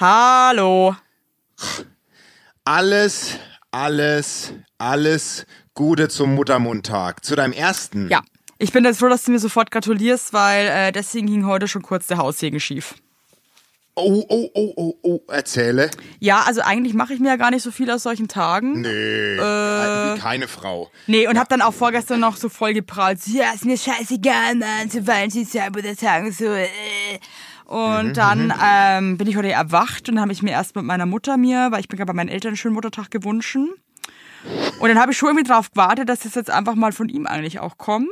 Hallo. Alles, alles, alles Gute zum Muttermundtag. Zu deinem ersten. Ja, ich bin jetzt froh, dass du mir sofort gratulierst, weil äh, deswegen ging heute schon kurz der Haussegen schief. Oh, oh, oh, oh, oh, erzähle. Ja, also eigentlich mache ich mir ja gar nicht so viel aus solchen Tagen. Nee, Äh. wie keine Frau. Nee, und hab dann auch vorgestern noch so voll geprahlt. Ja, ist mir scheißegal, Mann, zu Valentinstag oder Tagen so. Äh. Und dann ähm, bin ich heute erwacht und habe ich mir erst mit meiner Mutter mir, weil ich bin gerade bei meinen Eltern einen schönen Muttertag gewünscht. Und dann habe ich schon irgendwie drauf gewartet, dass das jetzt einfach mal von ihm eigentlich auch kommt.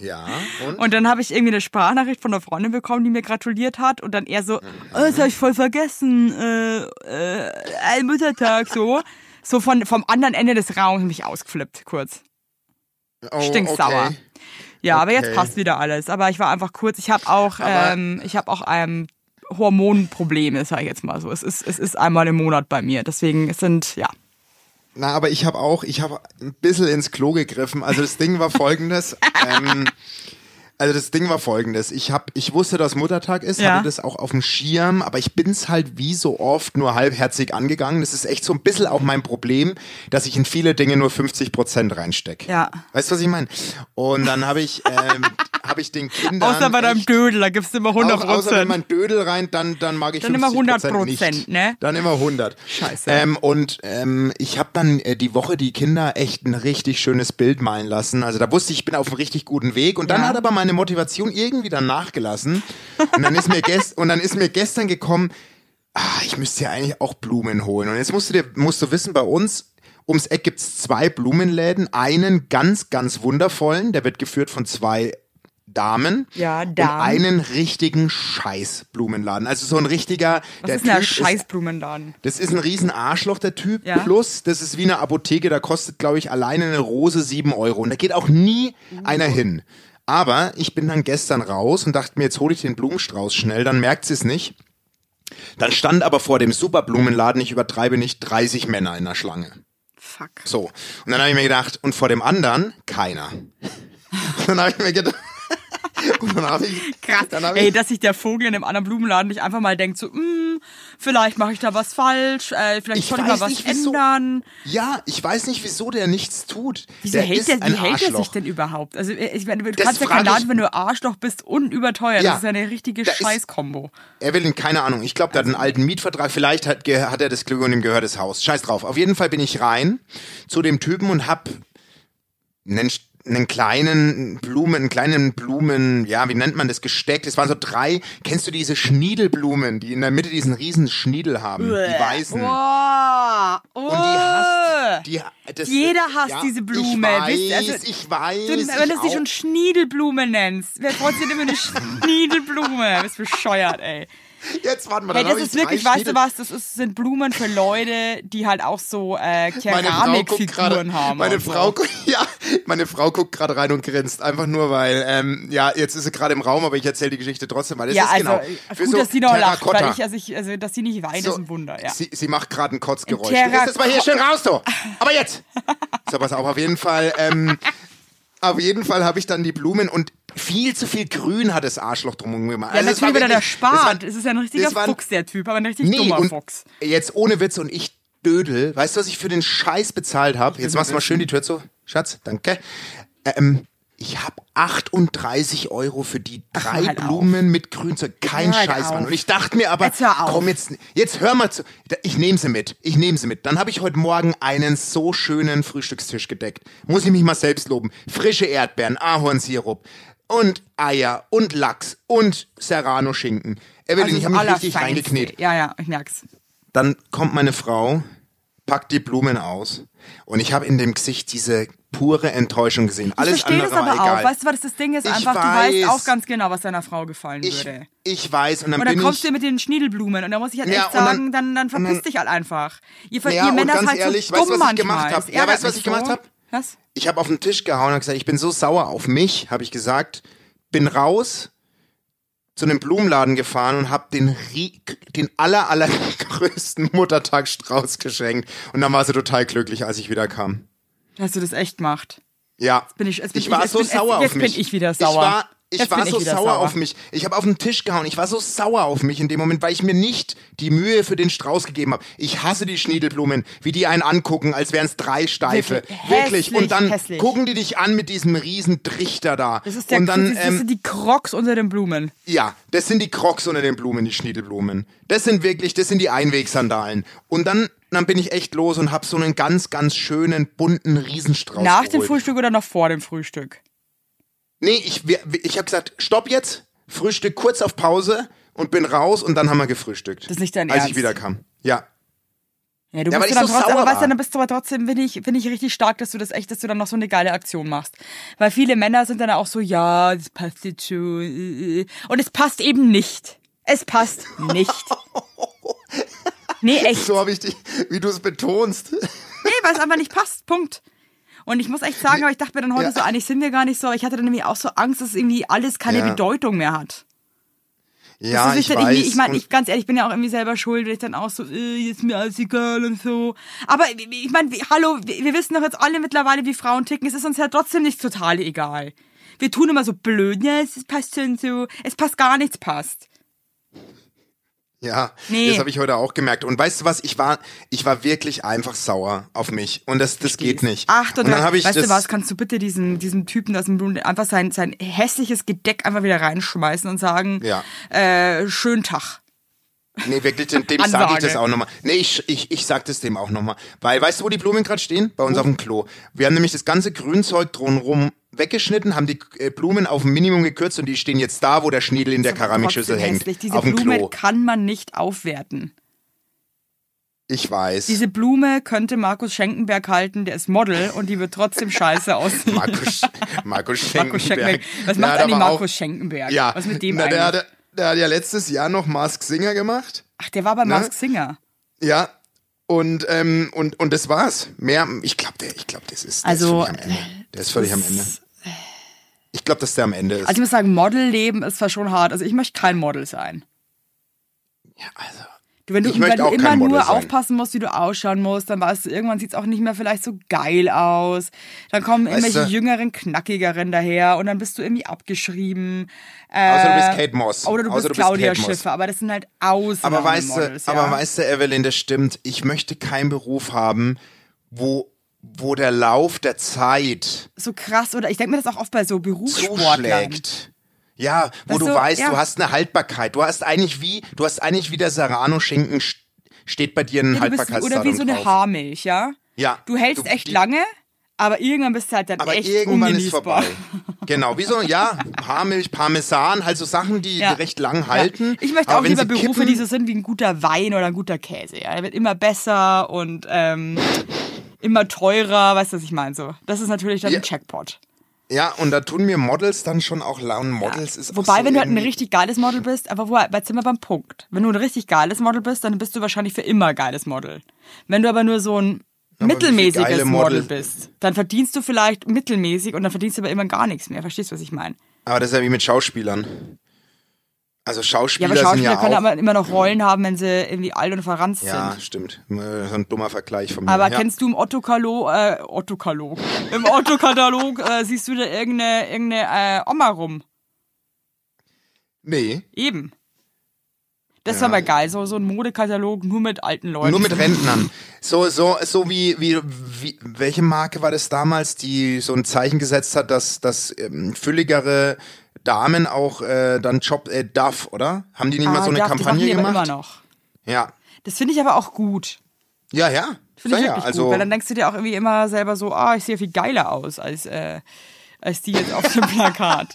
Ja, und? Und dann habe ich irgendwie eine Sprachnachricht von einer Freundin bekommen, die mir gratuliert hat. Und dann eher so, oh, das habe ich voll vergessen, äh, äh, ein Muttertag, so. So von, vom anderen Ende des Raums mich ausgeflippt, kurz. oh, stinksauer. okay. Ja, aber jetzt Okay. passt wieder alles. Aber ich war einfach kurz, ich habe auch, Aber- ähm, ich habe auch ähm, Hormonprobleme, sage ich jetzt mal so. Es ist, es ist einmal im Monat bei mir. Deswegen es sind, ja. Na, aber ich habe auch, ich habe ein bisschen ins Klo gegriffen. Also das Ding war folgendes. ähm, also das Ding war folgendes. Ich hab, ich wusste, dass Muttertag ist, Ja. hatte das auch auf dem Schirm, aber ich bin's halt wie so oft nur halbherzig angegangen. Das ist echt so ein bisschen auch mein Problem, dass ich in viele Dinge nur 50 Prozent reinstecke. Ja. Weißt du, was ich meine? Und dann habe ich, ähm, habe ich den Kindern Außer bei deinem Dödel, da gibst du immer 100 Au- Außer wenn Prozent. man Dödel rein, dann, dann mag ich Dann immer 50 100%, nicht. ne? Dann immer 100. Scheiße. Ähm, und ähm, ich habe dann äh, die Woche die Kinder echt ein richtig schönes Bild malen lassen. Also da wusste ich, ich bin auf einem richtig guten Weg. Und dann Ja. hat aber meine Motivation irgendwie dann nachgelassen. Und dann ist mir, gest und dann ist mir gestern gekommen, ah, ich müsste ja eigentlich auch Blumen holen. Und jetzt musst du dir, musst du wissen, bei uns ums Eck gibt's zwei Blumenläden. Einen ganz, ganz wundervollen, der wird geführt von zwei Damen. Ja, Und Damen. einen richtigen Scheiß-Blumenladen. Also so ein richtiger. Der ist Typ Scheißblumenladen? das ist ein riesen Arschloch, der Typ. Ja. Plus, das ist wie eine Apotheke, da kostet, glaube ich, alleine eine Rose sieben Euro. Und da geht auch nie einer hin. Aber ich bin dann gestern raus und dachte mir, jetzt hole ich den Blumenstrauß schnell, dann merkt sie es nicht. Dann stand aber vor dem Superblumenladen, ich übertreibe nicht, 30 Männer in der Schlange. Fuck. So. Und dann habe ich mir gedacht, und vor dem anderen keiner. Und dann habe ich mir gedacht, und dann habe ich, Krass. dann hab Ey, ich, dass sich der Vogel in einem anderen Blumenladen nicht einfach mal denkt, so, hm, vielleicht mache ich da was falsch, äh, vielleicht Ich soll ich mal was nicht, wieso. ändern. ja, ich weiß nicht, wieso der nichts tut. Wieso der hält ist der, wie ein hält Arschloch. sich denn überhaupt? Also ich meine, du Das kannst ja frag kein Laden, ich- wenn du Arschloch bist und überteuert. Ja. Das ist ja eine richtige Scheißkombo. Er will ihn, keine Ahnung. Ich glaube, der hat einen alten Mietvertrag. Vielleicht hat, hat er das Glück und ihm gehört das Haus. Scheiß drauf. Auf jeden Fall bin ich rein zu dem Typen und hab einen, einen kleinen Blumen, einen kleinen Blumen, ja, wie nennt man das, Gesteck. Das waren so drei, kennst du diese Schniedelblumen, die in der Mitte diesen riesen Schniedel haben? Die weißen. Boah, oh. Und die hasst, die, das, Jeder hasst ja, diese Blume. Ich weiß, also, ich weiß. Du, wenn du sie schon Schniedelblume nennst, wer freut sich denn über eine Schniedelblume? Du bist bescheuert, ey. Jetzt warten wir, Hey, das ist wirklich, weißt du was, das ist, sind Blumen für Leute, die halt auch so äh, Keramikfiguren haben. meine so. Frau, gu- ja, meine Frau guckt gerade rein und grinst, einfach nur weil, ähm, ja, jetzt ist sie gerade im Raum, aber ich erzähle die Geschichte trotzdem, weil das Ja, ist also genau äh, für gut, so dass sie noch lacht, weil ich, also, ich, also dass sie nicht weint, ist ein Wunder, ja. Sie, sie macht gerade ein Kotzgeräusch. Gehst jetzt mal hier schön raus, du. Aber jetzt. So, pass auf, auf jeden Fall, ähm, auf jeden Fall habe ich dann die Blumen und viel zu viel Grün hat das Arschloch drum gemacht. Ja, Also natürlich wieder der wirklich- das war- Spart. Es ist ja ein richtiger war- Fuchs, der Typ, aber ein richtig Nee, dummer Fuchs. jetzt ohne Witz und ich Dödel, weißt du, was ich für den Scheiß bezahlt habe? Jetzt machst du mal schön die Tür zu. Schatz, danke. Ähm, ich habe 38 Euro für die drei auf. Blumen mit Grünzeug. Kein halt Scheiß, Mann. auf. Und ich dachte mir aber, Jetzt auf. komm jetzt, jetzt hör mal zu. Ich nehme sie mit. Ich nehme sie mit. Dann habe ich heute Morgen einen so schönen Frühstückstisch gedeckt. Muss ich mich mal selbst loben. Frische Erdbeeren, Ahornsirup und Eier und Lachs und Serrano-Schinken. Evelyn, ich habe mich richtig Allerfeinste. reingekniet. Ja, ja, ich merk's. Dann kommt meine Frau, packt die Blumen aus und ich habe in dem Gesicht diese pure Enttäuschung gesehen. Alles ich verstehe andere das aber auch. Weißt du, was das Ding ist? Ich Einfach, du weiß. weißt auch ganz genau, was deiner Frau gefallen ich, würde. ich weiß und dann Und dann kommst du mit den Schniedelblumen und da muss ich halt Ja, echt dann- sagen, dann, dann, und verpiss dann- dich halt einfach. Ihr, Ja, ihr Männer ganz seid ehrlich, so weißt dumm du, was ich manchmal. Ja, weißt du, was ich gemacht so. Was? Ich habe auf den Tisch gehauen und gesagt, ich bin so sauer auf mich, habe ich gesagt, bin raus zu einem Blumenladen gefahren und habe den, den aller, allergrößten Muttertagsstrauß geschenkt. Und dann war sie total glücklich, als ich wieder kam. Dass du das echt macht. Ja, bin ich- jetzt bin ich ich- war jetzt so bin- sauer jetzt auf mich. bin ich wieder Ich sauer. war, ich war ich so wieder sauer, sauer. auf mich. Ich habe auf den Tisch gehauen. Ich war so sauer auf mich in dem Moment, weil ich mir nicht die Mühe für den Strauß gegeben habe. Ich hasse die Schniedelblumen, wie die einen angucken, als wären es drei Steife. Wirklich Wirklich. Und dann hässlich. gucken die dich an mit diesem riesen Trichter da. Das ist der Und dann, das ähm, sind die Crocs unter den Blumen. ja, das sind die Crocs unter den Blumen, die Schniedelblumen. Das sind wirklich, das sind die Einwegsandalen. Und dann, dann bin ich echt los und hab so einen ganz, ganz schönen, bunten Riesenstrauß Nach dem geholt. Frühstück oder noch vor dem Frühstück? Nee, ich, wir- ich habe gesagt, stopp jetzt, Frühstück kurz auf Pause und bin raus und dann haben wir gefrühstückt. Das ist nicht dein Als Ernst. ich wieder kam. Ja. Ja, du Ja, bist du dann ich so trotzdem, aber weißt du, dann bist du aber trotzdem, finde ich, finde ich richtig stark, dass du das echt, dass du dann noch so eine geile Aktion machst. Weil viele Männer sind dann auch so, ja, das passt jetzt schon. äh. Und es passt eben nicht. Es passt nicht. Nee, echt. So habe ich dich, wie du es betonst. Nee, weil es einfach nicht passt. Punkt. Und ich muss echt sagen, aber ich dachte mir dann heute Ja. so, eigentlich sind wir gar nicht so, aber ich hatte dann nämlich auch so Angst, dass irgendwie alles keine Ja. Bedeutung mehr hat. Ja, das ist ich dann weiß. ich meine, ich ganz ehrlich, ich bin ja auch irgendwie selber schuld, wenn ich dann auch so, äh, ist mir alles egal und so. Aber ich meine, hallo, wir wir wissen doch jetzt alle mittlerweile, wie Frauen ticken. Es ist uns ja trotzdem nicht total egal. Wir tun immer so blöd, ja, es passt schon so, es passt gar nichts passt. Ja, Nee. das habe ich heute auch gemerkt. Und weißt du was? Ich war, ich war wirklich einfach sauer auf mich. Und das, das geht nicht. Ach, und dann habe ich weißt du was, kannst du bitte diesem, diesem Typen aus dem Blumen einfach sein, sein hässliches Gedeck einfach wieder reinschmeißen und sagen, Ja. äh, schönen Tag. Nee, wirklich, dem, dem sage ich das auch nochmal. Nee, ich, ich, ich sag das dem auch nochmal. Weil, weißt du, wo die Blumen gerade stehen? Bei uns auf dem Klo. Wir haben nämlich das ganze Grünzeug drumherum weggeschnitten, haben die äh, Blumen auf ein Minimum gekürzt und die stehen jetzt da, wo der Schniedel in der Keramikschüssel hängt. hässlich. Diese auf dem Blume Klo. kann man nicht aufwerten. Ich weiß. Diese Blume könnte Markus Schenkenberg halten, der ist Model und die wird trotzdem scheiße aussehen. Markus, Markus Schenkenberg. Markus Schenkenberg. Was macht eigentlich war Markus Schenkenberg? Ja, Was mit dem na, eigentlich? der, hat, der hat ja letztes Jahr noch Mask Singer gemacht. Ach, der war bei Ne? Mask Singer. Ja. Und, ähm, und, und das war's. Mehr, ich glaube, der, ich glaube, das ist, der Also, ist völlig am Ende. Der ist völlig am Ende. Ich glaube, dass der am Ende ist. Also ich muss sagen, Modelleben ist zwar schon hart. Also ich möchte kein Model sein. ja, also. Du, wenn du, wenn du immer nur sein. aufpassen musst, wie du ausschauen musst, dann weißt du, irgendwann sieht's auch nicht mehr vielleicht so geil aus. Dann kommen Weißt irgendwelche du- jüngeren, knackigeren daher und dann bist du irgendwie abgeschrieben. Außer du bist Äh, Kate Moss. Oder du Außer bist du bist Claudia Moss. Schiffer, aber das sind halt Ausnahmen Aber weißt Models, du, ja. aber weißt du, Evelyn, das stimmt. Ich möchte keinen Beruf haben, wo, wo der Lauf der Zeit so krass, oder ich denke mir das auch oft bei so Berufssportlern. zuschlägt. Ja, wo Weißt du du, weißt, ja. du hast eine Haltbarkeit. Du hast eigentlich wie, du hast eigentlich wie der Serrano-Schinken st- steht bei dir ein Ja, Haltbarkeitsdatum oder wie so eine drauf. Haarmilch, ja? Ja. Du hältst Du- echt die- lange, aber irgendwann bist du halt dann Aber echt irgendwann ist vorbei. Genau, wie so, ja, Haarmilch, Parmesan, halt so Sachen, die Ja. recht lang halten. Ja. Ich möchte auch lieber Berufe, kippen, die so sind wie ein guter Wein oder ein guter Käse. Ja, der wird immer besser und ähm, immer teurer. Weißt du, was ich meine? So, das ist natürlich dann ein Jackpot. Ja, und da tun mir Models dann schon auch lauen. Models ist auch Wobei, so wenn du halt ein richtig geiles Model bist, aber wo, jetzt sind wir beim Punkt. Wenn du ein richtig geiles Model bist, dann bist du wahrscheinlich für immer geiles Model. Wenn du aber nur so ein Aber mittelmäßiges Model Model- bist, dann verdienst du vielleicht mittelmäßig und dann verdienst du aber immer gar nichts mehr. Verstehst du, was ich meine? Aber das ist ja wie mit Schauspielern. Also Ja, Schauspieler, aber Schauspieler sind ja können auch. aber immer noch Rollen haben, wenn sie irgendwie alt und verranzt ja, sind. stimmt. Äh, So ein dummer Vergleich von mir. Aber ja. kennst du im Otto-Katalog, äh, Otto-Katalog, im Otto-Katalog äh, siehst du da irgendeine, irgendeine äh, Oma rum? Nee, Eben. Das Ja. war mal geil, so, so ein Modekatalog nur mit alten Leuten. nur mit Rentnern. So, so, so wie, wie, wie, welche Marke war das damals, die so ein Zeichen gesetzt hat, dass, dass ähm, fülligere Damen auch äh, dann Job äh, darf, oder? Haben die nicht mal Ah, so eine machen Kampagne die aber gemacht? immer noch. Ja. Das finde ich aber auch gut. Ja, ja. Finde ich ja, wirklich also, gut, weil dann denkst du dir auch irgendwie immer selber so, ah, ich sehe viel geiler aus als, äh, als die jetzt auf dem Plakat.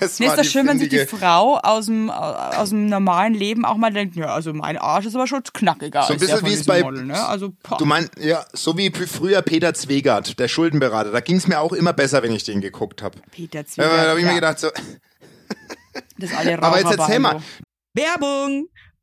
Das Mir war ist das schön, wenn sich die findige- Frau aus dem, aus dem normalen Leben auch mal denkt, ja, also mein Arsch ist aber schon knackiger So ein bisschen wie es bei- Model, ne? Also. Du meinst, ja, so wie früher Peter Zwegert, der Schuldenberater. Da ging es mir auch immer besser, wenn ich den geguckt habe. Peter Ja, Zwieger. da habe ich ja, mir gedacht, so, das alle aber jetzt erzähl mal, Werbung!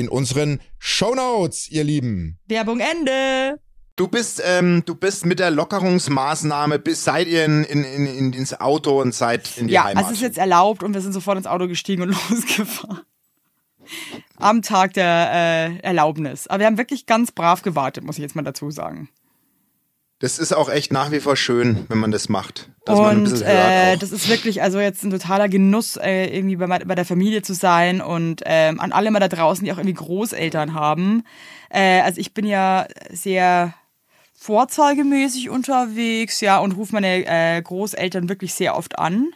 in unseren Shownotes, ihr Lieben. Werbung Ende. Du bist, ähm, du bist mit der Lockerungsmaßnahme bis seid ihr in, in, in, in, ins Auto und seid in die ja, Heimat. Ja, es ist jetzt erlaubt und wir sind sofort ins Auto gestiegen und losgefahren. Am Tag der äh, Erlaubnis. Aber wir haben wirklich ganz brav gewartet, muss ich jetzt mal dazu sagen. Das ist auch echt nach wie vor schön, wenn man das macht. Und äh, das ist wirklich also jetzt ein totaler Genuss, äh, irgendwie bei, bei der Familie zu sein und ähm, an alle mal da draußen, die auch irgendwie Großeltern haben. Äh, also ich bin ja sehr vorzeigemäßig unterwegs, ja, und rufe meine äh, Großeltern wirklich sehr oft an.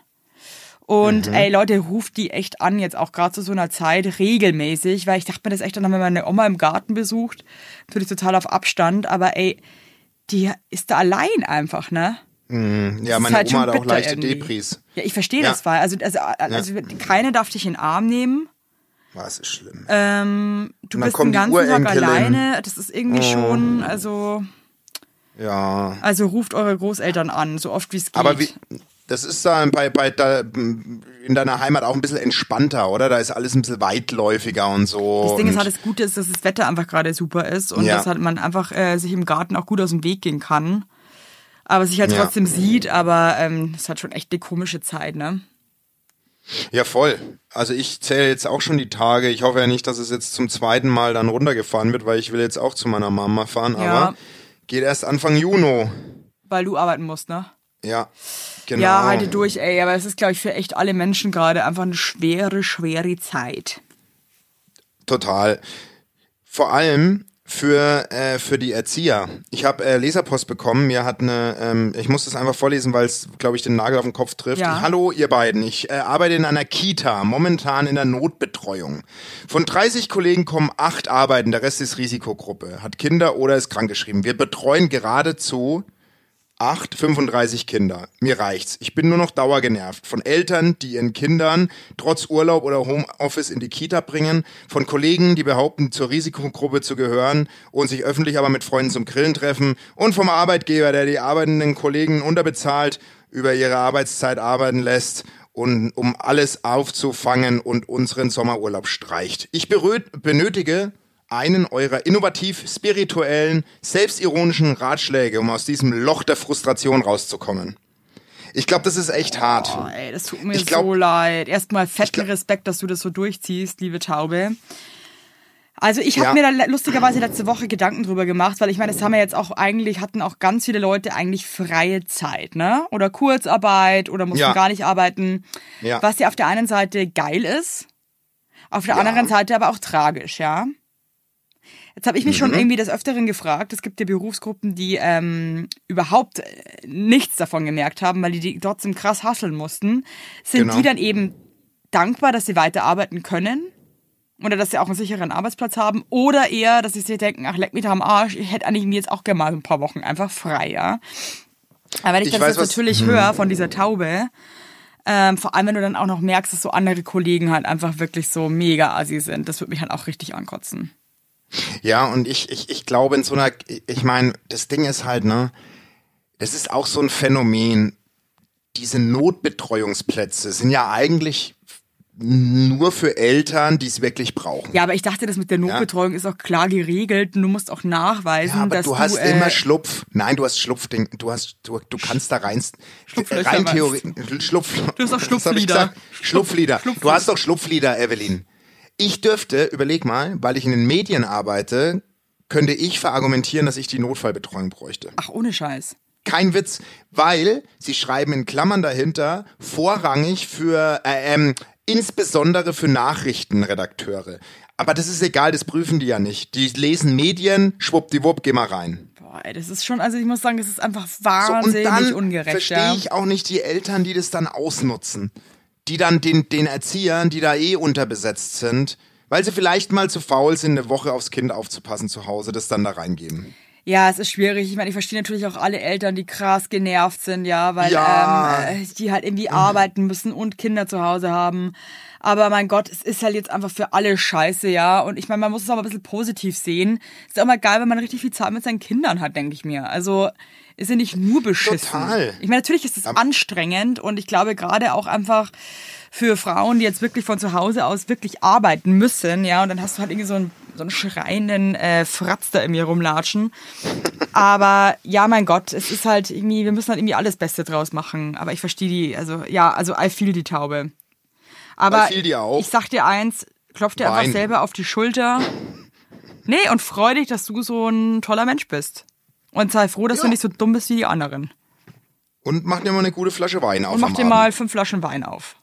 Und mhm. ey, Leute, ruft die echt an, jetzt auch gerade zu so einer Zeit, regelmäßig, weil ich dachte mir das echt dann, wenn meine Oma im Garten besucht, natürlich total auf Abstand, aber ey, die ist da allein einfach, ne? Mm, ja, meine halt Oma hat auch leichte irgendwie. Depris. Ja, ich verstehe ja. das weil. Also, also, also ja. keine darf dich in den Arm nehmen. Was ist schlimm. Ähm, du bist den ganzen Tag alleine. Das ist irgendwie oh. schon, also. Ja. Also ruft eure Großeltern an, so oft wie es geht. Aber wie, das ist da bei, bei da, in deiner Heimat auch ein bisschen entspannter, oder? Da ist alles ein bisschen weitläufiger und so. Das Ding ist halt, das Gute ist, dass das Wetter einfach gerade super ist und ja. dass halt man einfach äh, sich im Garten auch gut aus dem Weg gehen kann. Aber sich halt trotzdem ja. sieht, aber ähm, es hat schon echt eine komische Zeit, ne? Ja, voll. Also ich zähle jetzt auch schon die Tage. Ich hoffe ja nicht, dass es jetzt zum zweiten Mal dann runtergefahren wird, weil ich will jetzt auch zu meiner Mama fahren, ja. aber geht erst Anfang Juni. Weil du arbeiten musst, ne? Ja, genau. Ja, halte durch, ey. Aber es ist, glaube ich, für echt alle Menschen gerade einfach eine schwere, schwere Zeit. Total. Vor allem für, äh, für die Erzieher. Ich habe äh, Leserpost bekommen. Mir hat eine, ähm, ich muss das einfach vorlesen, weil es, glaube ich, den Nagel auf den Kopf trifft. Ja. Hallo, ihr beiden. Ich äh, arbeite in einer Kita, momentan in der Notbetreuung. Von 30 Kollegen kommen acht arbeiten, der Rest ist Risikogruppe, hat Kinder oder ist krankgeschrieben. Wir betreuen geradezu 8, 35 Kinder. Mir reicht's. Ich bin nur noch dauergenervt. Von Eltern, die ihren Kindern trotz Urlaub oder Homeoffice in die Kita bringen. Von Kollegen, die behaupten, zur Risikogruppe zu gehören und sich öffentlich aber mit Freunden zum Grillen treffen. Und vom Arbeitgeber, der die arbeitenden Kollegen unterbezahlt, über ihre Arbeitszeit arbeiten lässt und um alles aufzufangen und unseren Sommerurlaub streicht. Ich benötige einen eurer innovativ spirituellen, selbstironischen Ratschläge, um aus diesem Loch der Frustration rauszukommen. Ich glaube, das ist echt hart. Oh, ey, das tut mir glaub, so leid. Erstmal fetten Respekt, dass du das so durchziehst, liebe Taube. Also ich habe ja. mir da lustigerweise letzte Woche Gedanken drüber gemacht, weil ich meine, das haben wir jetzt auch eigentlich, hatten auch ganz viele Leute eigentlich freie Zeit, ne? Oder Kurzarbeit oder mussten ja. gar nicht arbeiten. Ja. Was ja auf der einen Seite geil ist, auf der anderen Seite aber auch tragisch, ja. Jetzt habe ich mich mhm. schon irgendwie des Öfteren gefragt. Es gibt ja Berufsgruppen, die ähm, überhaupt äh, nichts davon gemerkt haben, weil die, die trotzdem krass hasseln mussten. Sind genau. die dann eben dankbar, dass sie weiterarbeiten können? Oder dass sie auch einen sicheren Arbeitsplatz haben? Oder eher, dass sie sich denken, ach, leck mich da am Arsch, ich hätte eigentlich jetzt auch gerne mal ein paar Wochen einfach frei, ja? Aber wenn ich, ich das weiß, jetzt natürlich hm. höre von dieser Taube, ähm, vor allem wenn du dann auch noch merkst, dass so andere Kollegen halt einfach wirklich so mega assi sind, das würde mich halt auch richtig ankotzen. Ja, und ich, ich, ich glaube in so einer, ich meine, das Ding ist halt, ne, das ist auch so ein Phänomen. diese Notbetreuungsplätze sind ja eigentlich nur für Eltern, die es wirklich brauchen. Ja, aber ich dachte, das mit der Notbetreuung ja. ist auch klar geregelt. Du musst auch nachweisen, ja, aber dass du hast äh, immer Schlupf. Nein, du hast Schlupfding. Du hast, du, du kannst da rein. Rein theoretisch. Schlupf. Du hast doch Schlupflieder. Schlupflieder. Schlupflieder. Du hast doch Schlupflieder, Evelyn. Ich dürfte, überleg mal, weil ich in den Medien arbeite, könnte ich verargumentieren, dass ich die Notfallbetreuung bräuchte. Ach, ohne Scheiß. Kein Witz, weil sie schreiben in Klammern dahinter vorrangig für äh, ähm, insbesondere für Nachrichtenredakteure. Aber das ist egal, das prüfen die ja nicht. Die lesen Medien, schwuppdiwupp, geh mal rein. Boah, das ist schon, also ich muss sagen, das ist einfach wahnsinnig so, und dann ungerecht. Verstehe ja. ich auch nicht die Eltern, die das dann ausnutzen. Die dann den, den Erziehern, die da eh unterbesetzt sind, weil sie vielleicht mal zu faul sind, eine Woche aufs Kind aufzupassen zu Hause, das dann da reingeben. Ja, es ist schwierig. Ich meine, ich verstehe natürlich auch alle Eltern, die krass genervt sind, ja, weil ja. Ähm, die halt irgendwie arbeiten müssen und Kinder zu Hause haben. Aber mein Gott, es ist halt jetzt einfach für alle scheiße, ja. Und ich meine, man muss es auch mal ein bisschen positiv sehen. Ist auch mal geil, wenn man richtig viel Zeit mit seinen Kindern hat, denke ich mir. Also ist ja nicht nur beschissen. Total. Ich meine, natürlich ist es anstrengend und ich glaube gerade auch einfach für Frauen, die jetzt wirklich von zu Hause aus wirklich arbeiten müssen, ja, und dann hast du halt irgendwie so einen, so einen schreienden äh, Fratz da in mir rumlatschen. Aber ja, mein Gott, es ist halt irgendwie, wir müssen halt irgendwie alles Beste draus machen. Aber ich verstehe die, also ja, also I feel die Taube. Aber I auch. ich sag dir eins, klopf dir Wein. einfach selber auf die Schulter. Nee, und freu dich, dass du so ein toller Mensch bist. Und sei froh, dass ja. du nicht so dumm bist wie die anderen. Und mach dir mal eine gute Flasche Wein auf. Und mach dir Abend. mal fünf Flaschen Wein auf.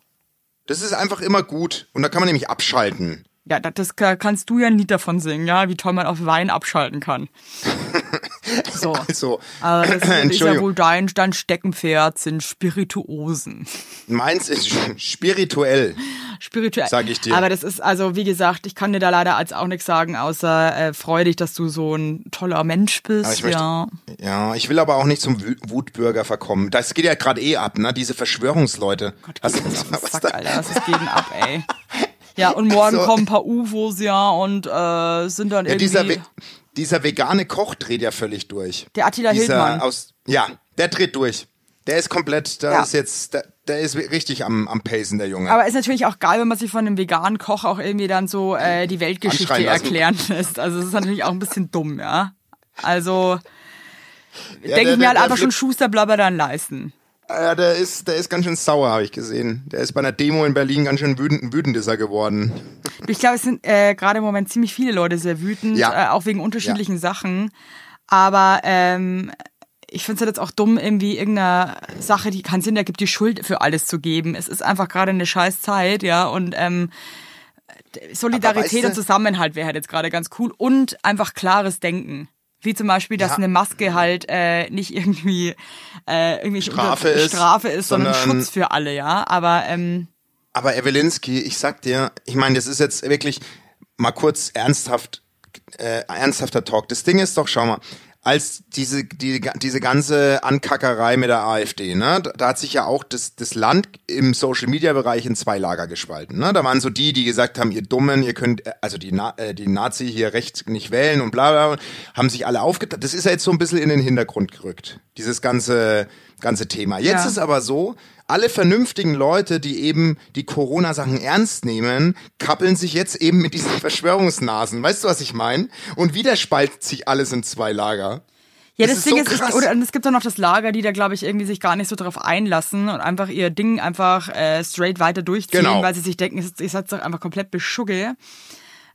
Das ist einfach immer gut. Und da kann man nämlich abschalten. Ja, das, das kannst du ja nie davon singen, ja, wie toll man auf Wein abschalten kann. So. Also, Aber das ist ja wohl dein, dein Steckenpferd, sind Spirituosen. Meins ist spirituell. Spirituell. Sag ich dir. Aber das ist, also wie gesagt, ich kann dir da leider als auch nichts sagen, außer äh, freu dich, dass du so ein toller Mensch bist. Möchte, ja. ja, ich will aber auch nicht zum Wutbürger verkommen. Das geht ja gerade eh ab, ne? Diese Verschwörungsleute. Gott, was, was, Sack, Alter, was ist gegen ab, ey? Ja, und morgen so. kommen ein paar UFOs, ja, und äh, sind dann ja, irgendwie... Dieser, vegane Koch dreht ja völlig durch. Der Attila dieser Hildmann. Aus, ja, der dreht durch. Der ist komplett, da ja. ist jetzt, der, der, ist richtig am, am Pacen, der Junge. Aber ist natürlich auch geil, wenn man sich von einem veganen Koch auch irgendwie dann so äh, die Weltgeschichte erklären lässt. Also es ist natürlich auch ein bisschen dumm, ja. Also ja, denke ich mir halt einfach schon Schuster dann leisten. Ja, der ist, der ist ganz schön sauer, habe ich gesehen. Der ist bei einer Demo in Berlin ganz schön wütend, wütend ist er geworden. Ich glaube, es sind äh, gerade im Moment ziemlich viele Leute sehr wütend, ja. äh, auch wegen unterschiedlichen ja. Sachen. Aber ähm, ich finde es halt jetzt auch dumm, irgendwie irgendeiner Sache, die keinen Sinn ergibt, die Schuld für alles zu geben. Es ist einfach gerade eine scheiß Zeit, ja, und ähm, Solidarität weißt du, und Zusammenhalt wäre halt jetzt gerade ganz cool und einfach klares Denken. Wie zum Beispiel, dass ja. eine Maske halt äh, nicht irgendwie äh, irgendwie Strafe, ist, Strafe ist, sondern, sondern Schutz für alle, ja. Aber ähm, aber Evelinski, ich sag dir, ich meine, das ist jetzt wirklich mal kurz ernsthaft äh, ernsthafter Talk. Das Ding ist doch, schau mal, als diese, die, diese ganze Ankackerei mit der AfD, ne? Da, hat sich ja auch das, das Land im Social Media Bereich in zwei Lager gespalten, ne? Da waren so die, die gesagt haben, ihr Dummen, ihr könnt, also die, Na, äh, die Nazi hier rechts nicht wählen und bla, bla, haben sich alle aufgeteilt. Das ist ja jetzt so ein bisschen in den Hintergrund gerückt, dieses ganze, ganze Thema. Jetzt ja. ist aber so, alle vernünftigen Leute, die eben die Corona-Sachen ernst nehmen, kappeln sich jetzt eben mit diesen Verschwörungsnasen. Weißt du, was ich meine? Und wieder spaltet sich alles in zwei Lager. Ja, das, das Ding ist, so ist oder, und es gibt auch noch das Lager, die da, glaube ich, irgendwie sich gar nicht so drauf einlassen und einfach ihr Ding einfach äh, straight weiter durchziehen, genau. weil sie sich denken, ihr seid doch einfach komplett beschugge.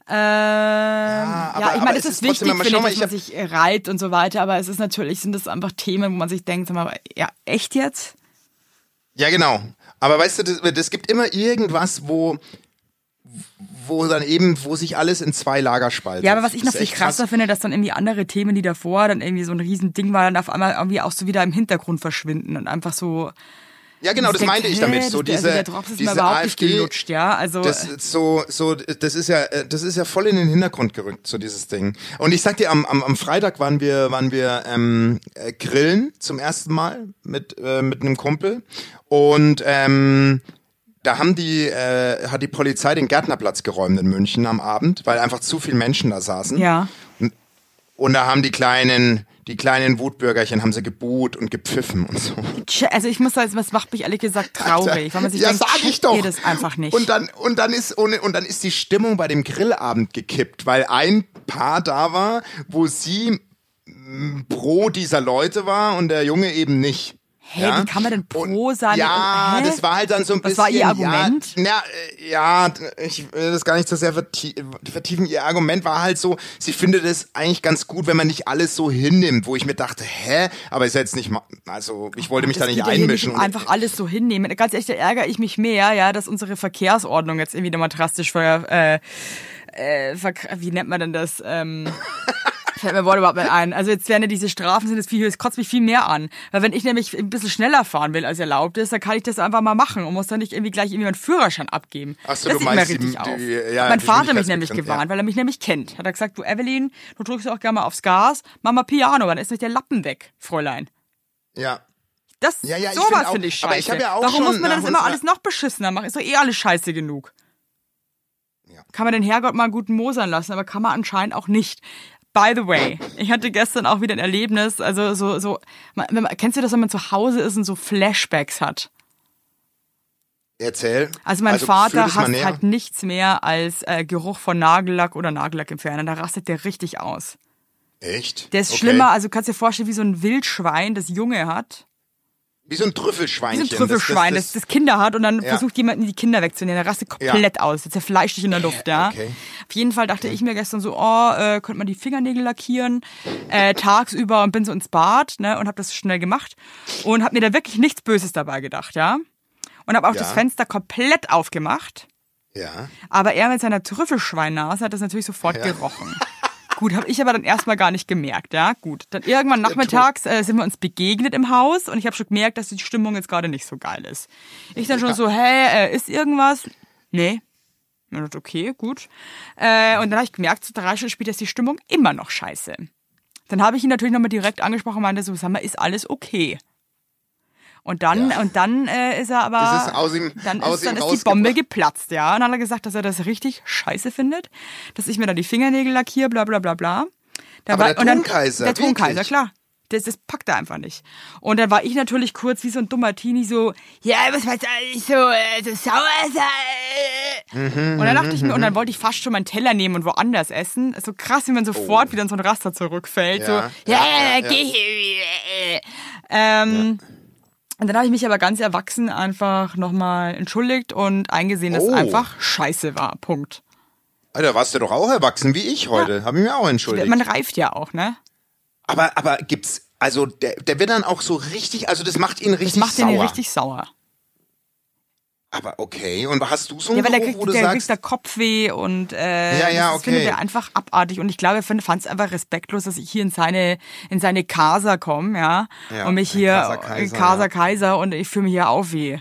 Ähm, ja, aber, ja, ich meine, es ist, wichtig, finde ich, dass man sich reiht und so weiter, aber es ist natürlich, sind das einfach Themen, wo man sich denkt, sag mal, ja, echt jetzt? Ja, genau. Aber weißt du, es gibt immer irgendwas, wo wo dann eben, wo sich alles in zwei Lager spaltet. Ja, aber was ich noch viel krasser krass. finde, dass dann irgendwie andere Themen, die davor dann irgendwie so ein Riesending war, dann auf einmal irgendwie auch so wieder im Hintergrund verschwinden und einfach so. Ja, genau, das meinte ich damit. So diese, also der Drops ist diese überhaupt AfD, nicht gelutscht, ja. Also das so, so, das ist ja, das ist ja voll in den Hintergrund gerückt, so dieses Ding. Und ich sag dir, am, am, am Freitag waren wir, waren wir ähm, äh, grillen zum ersten Mal mit äh, mit einem Kumpel und ähm, da haben die, äh, hat die Polizei den Gärtnerplatz geräumt in München am Abend, weil einfach zu viele Menschen da saßen. Ja. Und, und da haben die kleinen, die kleinen Wutbürgerchen haben sie geboot und gepfiffen und so. Also ich muss sagen, das macht mich ehrlich gesagt traurig, weil man sich ja, denkt, sag ich doch. ihr das einfach nicht. Und dann und dann ist und, und dann ist die Stimmung bei dem Grillabend gekippt, weil ein Paar da war, wo sie pro dieser Leute war und der Junge eben nicht. Hä, wie kann man denn pro Und- sein? Ja, Hä? das war halt dann so ein Was bisschen. war ihr Argument? Ja, na, äh, ja, ich will das gar nicht so sehr vertie- vertiefen. Ihr Argument war halt so, sie findet es eigentlich ganz gut, wenn man nicht alles so hinnimmt, wo ich mir dachte, hä, aber ist ja jetzt nicht mal, also ich wollte mich Das da nicht ja einmischen. Nicht um einfach alles so hinnehmen. Ganz ehrlich, da ärgere ich mich mehr, ja, dass unsere Verkehrsordnung jetzt irgendwie nochmal drastisch ver, äh, äh, wie nennt man denn das? Ähm, fällt mir Wort überhaupt nicht ein. Also jetzt werden ja diese Strafen sind jetzt viel höher, es kotzt mich viel mehr an. Weil wenn ich nämlich ein bisschen schneller fahren will, als erlaubt ist, dann kann ich das einfach mal machen und muss dann nicht irgendwie gleich irgendwie meinen Führerschein abgeben. Ach so, das du sieht mir meinst richtig die- auf. die- ja, mein Vater mich nämlich gewarnt, ja. weil er mich nämlich kennt. Hat er gesagt, du Evelyn, du drückst auch gerne mal aufs Gas, mach mal Piano, dann ist nämlich der Lappen weg, Fräulein. ja. Das, Ja, ja, sowas find finde ich scheiße. aber ich ja auch Warum muss man das immer alles noch beschissener machen? Ist doch eh alles scheiße genug. Ja. Kann man den Herrgott mal einen guten Mosern lassen, aber kann man anscheinend auch nicht. By the way, ich hatte gestern auch wieder ein Erlebnis, also so, so, man, kennst du das, wenn man zu Hause ist und so Flashbacks hat? Erzähl. Also mein führ Vater hasst näher. halt nichts mehr als äh, Geruch von Nagellack oder Nagellackentferner. Da rastet der richtig aus. Echt? Der ist Okay. schlimmer, also kannst dir vorstellen, wie so ein Wildschwein, das Junge hat. Wie so ein Wie Trüffelschweinchen. so ein Trüffelschwein, das, das, das, Kinder hat und dann Ja. versucht jemand die Kinder wegzunehmen. Der rastet komplett aus. Der zerfleischt dich in der Luft, ja. okay. Auf jeden Fall dachte ich mir gestern so, oh, äh, könnte man die Fingernägel lackieren, äh, tagsüber und bin so ins Bad, ne, und habe das schnell gemacht und habe mir da wirklich nichts Böses dabei gedacht, ja. Und habe auch Ja. das Fenster komplett aufgemacht. ja. Aber er mit seiner Trüffelschweinnase hat das natürlich sofort gerochen. Gut, habe ich aber dann erstmal gar nicht gemerkt, ja. Gut, dann irgendwann nachmittags äh, sind wir uns begegnet im Haus und ich habe schon gemerkt, dass die Stimmung jetzt gerade nicht so geil ist. Ich dann schon so, hey, äh, ist irgendwas? Nee. Ich dachte, okay, gut. Äh, und dann habe ich gemerkt, so drei Stunden später ist die Stimmung immer noch scheiße. Dann habe ich ihn natürlich nochmal direkt angesprochen und meinte so, sag mal, ist alles okay? Und dann, Ja. und dann äh, ist er aber. Das ist aus ihm- dann aus ist, dann ihm ist die Bombe geplatzt, ja. Und dann hat er gesagt, dass er das richtig scheiße findet, dass ich mir da die Fingernägel lackiere, bla bla bla bla. Da Aber der und dann, Tonkaiser, Der Tonkaiser, klar. Das, das packt er einfach nicht. Und dann war ich natürlich kurz wie so ein dummer Teenie so, ja, was weiß ich, so, äh, so sauer sein. Mhm, und dann dachte ich mir, und dann wollte ich fast schon meinen Teller nehmen und woanders essen. So krass, wie man sofort wieder in so ein Raster zurückfällt. Ja, so, ja, ja, ja, ja, ja. geh hier. Ähm, Und dann habe ich mich aber ganz erwachsen einfach nochmal entschuldigt und eingesehen, dass es Oh. einfach scheiße war. Punkt. Alter, warst du doch auch erwachsen wie ich heute. Hab ich mir auch entschuldigt. Man reift ja auch, ne? aber, aber gibt's, also der, der wird dann auch so richtig, also das macht ihn richtig Das macht sauer. den richtig sauer. Aber okay, und hast du so Ja, einen weil der Geruch, kriegt, wo du der kriegt sagst, da Kopfweh und äh, Ja, ja, das okay. findet er einfach abartig. Und ich glaube, er fand es einfach respektlos, dass ich hier in seine in seine Casa komme, ja, Ja, und mich ein hier Casa Kaiser, Casa ja. Kaiser und ich fühle mich hier auf wie.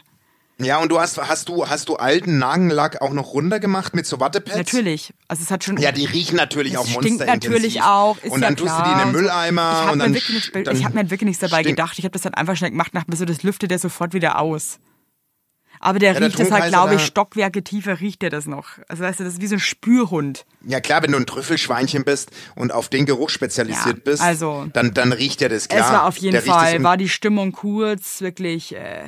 ja, und du hast, hast du, hast du alten Nagellack auch noch runtergemacht mit so Wattepads? Natürlich. Also es hat schon Ja, die riechen natürlich auch stinkt monsterintensiv. natürlich auch. Ist und ja dann tust klar. du die in den. Mülleimer Ich habe und mir, dann, wirklich nichts- dann ich hab mir wirklich nichts dabei stinkt. gedacht. Ich habe das dann einfach schnell gemacht, nach so das lüftet der sofort wieder aus. Aber der Ja, der riecht das halt, glaube ich, Stockwerke tiefer riecht der das noch. Also weißt du, das ist wie so ein Spürhund. Ja klar, wenn du ein Trüffelschweinchen bist und auf den Geruch spezialisiert Ja, bist, also- dann, dann riecht ja das klar. es war auf jeden Der Fall, war die Stimmung kurz, wirklich äh,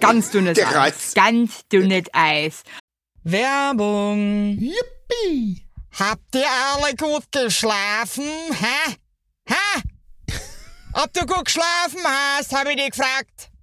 ganz dünnes Der Eis. Reiz. Ganz dünnes Eis. Werbung. Yippie! Habt ihr alle gut geschlafen? Hä? Hä? Ob du gut geschlafen hast, habe ich dich gefragt.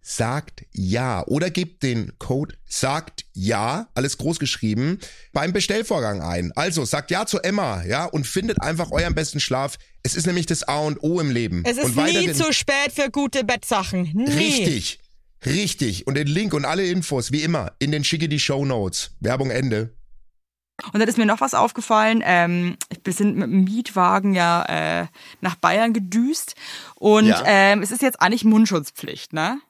sagt ja oder gebt den Code sagt ja, alles groß geschrieben, beim Bestellvorgang ein. Also sagt ja zu Emma, ja, und findet einfach euren besten Schlaf. Es ist nämlich das A und O im Leben. Es ist und nie zu spät für gute Bettsachen. Nie. Richtig. Richtig. Und den Link und alle Infos, wie immer, in den schicke die Show Notes. Werbung Ende. Und dann ist mir noch was aufgefallen. Ähm, wir sind mit dem Mietwagen ja äh, nach Bayern gedüst. Und Ja. ähm, es ist jetzt eigentlich Mundschutzpflicht, ne?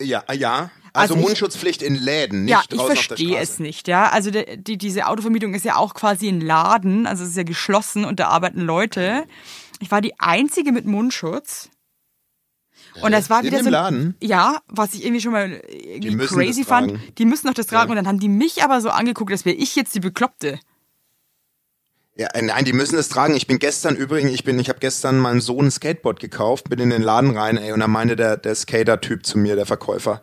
Ja, ja. Also, Also ich- Mundschutzpflicht in Läden, nicht ja, ich draußen auf der verstehe es nicht, ja. Also die, die, diese Autovermietung ist ja auch quasi ein Laden, also es ist ja geschlossen und da arbeiten Leute. Ich war die einzige mit Mundschutz. Und das war In wieder so. Laden? Ja, was ich irgendwie schon mal irgendwie crazy fand. Die müssen doch das tragen Ja. und dann haben die mich aber so angeguckt, als wäre ich jetzt die Bekloppte. Ja, äh, nein, die müssen es tragen. Ich bin gestern übrigens, ich bin, ich habe gestern meinem Sohn ein Skateboard gekauft, bin in den Laden rein, ey, und da meinte der, der Skater-Typ zu mir, der Verkäufer,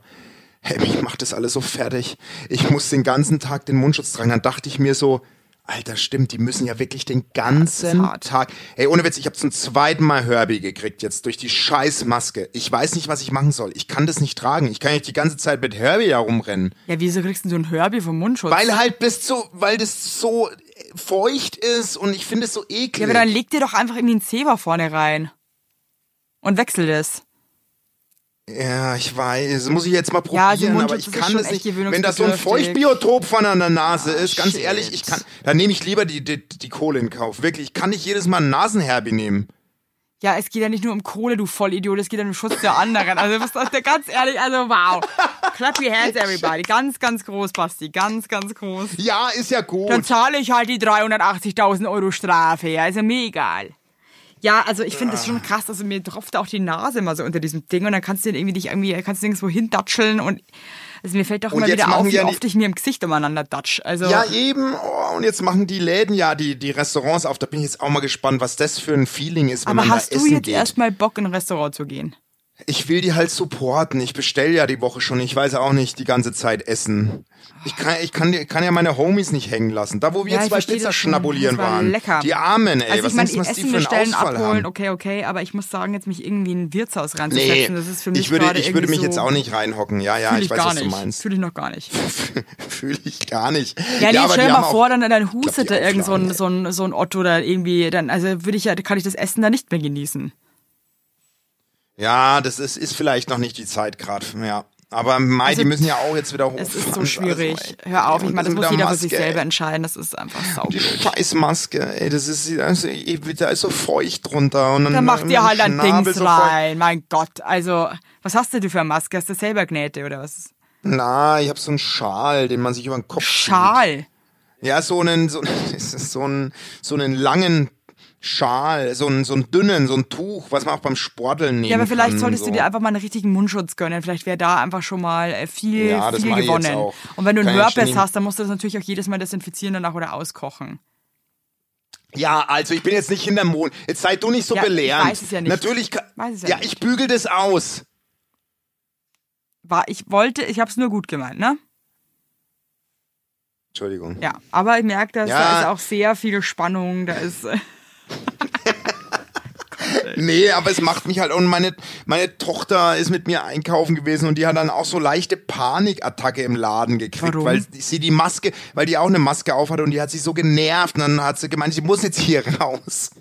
hey, mich macht das alles so fertig. Ich muss den ganzen Tag den Mundschutz tragen. Dann dachte ich mir so, Alter, stimmt, die müssen ja wirklich den ganzen. Tag. Ey, ohne Witz, ich habe zum zweiten Mal Herbie gekriegt jetzt durch die scheiß Maske. Ich weiß nicht, was ich machen soll. Ich kann das nicht tragen. Ich kann nicht die ganze Zeit mit Herbie herumrennen. Ja, wieso kriegst du ein Herbie vom Mundschutz? Weil halt bis zu, weil das so feucht ist und ich finde es so eklig. ja, aber dann leg dir doch einfach irgendwie einen Zewa vorne rein. Und wechsel das. Ja, ich weiß. Muss ich jetzt mal probieren, Ja, also aber ich kann echt nicht. Wenn das so ein. Feuchtbiotop von der Nase ist, ganz shit. ehrlich, ich kann, dann nehme ich lieber die, die, die Kohle in Kauf. Wirklich, ich kann nicht jedes Mal einen Nasenherbi nehmen. Ja, es geht ja nicht nur um Kohle, du Vollidiot, es geht ja um den Schutz der anderen. Also, was das der ganz ehrlich, also wow. Clap your hands, everybody. Ganz, ganz groß, Basti. Ganz, ganz groß. Ja, ist ja gut. Dann zahle ich halt die 380.000 Euro Strafe, ja, ist ja mir egal. Ja, also ich finde das schon krass, also mir tropft auch die Nase immer so unter diesem Ding und dann kannst du den irgendwie dich irgendwie, kannst du nirgendwo hindatscheln und also mir fällt doch Und immer jetzt wieder auf, wie ja oft ich mir im Gesicht umeinander datsch. Also, ja, eben. Oh, und jetzt machen die Läden ja die, die Restaurants auf. Da bin ich jetzt auch mal gespannt, was das für ein Feeling ist, wenn aber man hast da du essen jetzt geht. erstmal Bock, in ein Restaurant zu gehen? Ich will die halt supporten. Ich bestell ja die Woche schon. Ich weiß auch nicht die ganze Zeit essen. Ich kann, ich kann, die- kann ja meine Homies nicht hängen lassen. Da, wo wir Ja, zwei Pizza schnabulieren war waren. lecker. Die Armen, ey. also was ich meine, denkst du, was die Essen für einen bestellen, Ausfall abholen, haben? okay, okay, aber ich muss sagen, jetzt mich irgendwie in ein Wirtshaus reinzusetzen, Nee, das ist für mich ich würde, ich würde mich jetzt so, auch nicht reinhocken. Ja, ja, ich, ich weiß, gar was nicht. du meinst. Fühle ich noch gar nicht. Fühle ich gar nicht. Ja, nee, aber stell die dir mal vor, auch- dann, dann hustet die da irgend so ein, so, ein, so ein Otto da irgendwie, dann, also würde ich ja, kann ich das Essen da nicht mehr genießen. Ja, das ist, ist vielleicht noch nicht die Zeit gerade. Ja. Aber Mai, Also, die müssen ja auch jetzt wieder hoch. Es ist so schwierig. Hör auf, ich meine, das muss jeder für sich selber entscheiden, das ist einfach Die saublöd. Scheißmaske, ey, das ist, also, da ist so feucht drunter. Und dann, Dann mach dir halt ein Dings so rein, mein Gott. Also, was hast denn du für eine Maske? Hast du selber Knäte oder was? Na, ich habe so einen Schal, den man sich über den Kopf zieht. Schal. Ja, so einen, so, so einen, so einen langen Schal, so einen, so einen dünnen, so ein Tuch, was man auch beim Sporteln nehmen Ja, aber vielleicht kann, solltest so. du dir einfach mal einen richtigen Mundschutz gönnen. Vielleicht wäre da einfach schon mal äh, viel, Ja, viel ich gewonnen. Und wenn du einen ich Herpes hast, dann musst du das natürlich auch jedes Mal desinfizieren danach oder auskochen. Ja, also ich bin jetzt nicht hinterm Mond. Jetzt sei du nicht so Ja, ich belehrend. weiß es ja nicht. Natürlich kann, Weiß es ja ja, nicht. ich bügel das aus. War, ich wollte, ich habe es nur gut gemeint, ne? Entschuldigung. Ja, aber ich merke, dass Ja. da ist auch sehr viel Spannung, da ist Nee, aber es macht mich halt und meine meine Tochter ist mit mir einkaufen gewesen und die hat dann auch so leichte Panikattacke im Laden gekriegt, Warum? weil sie die Maske, weil die auch eine Maske aufhatte und die hat sich so genervt und dann hat sie gemeint, sie muss jetzt hier raus.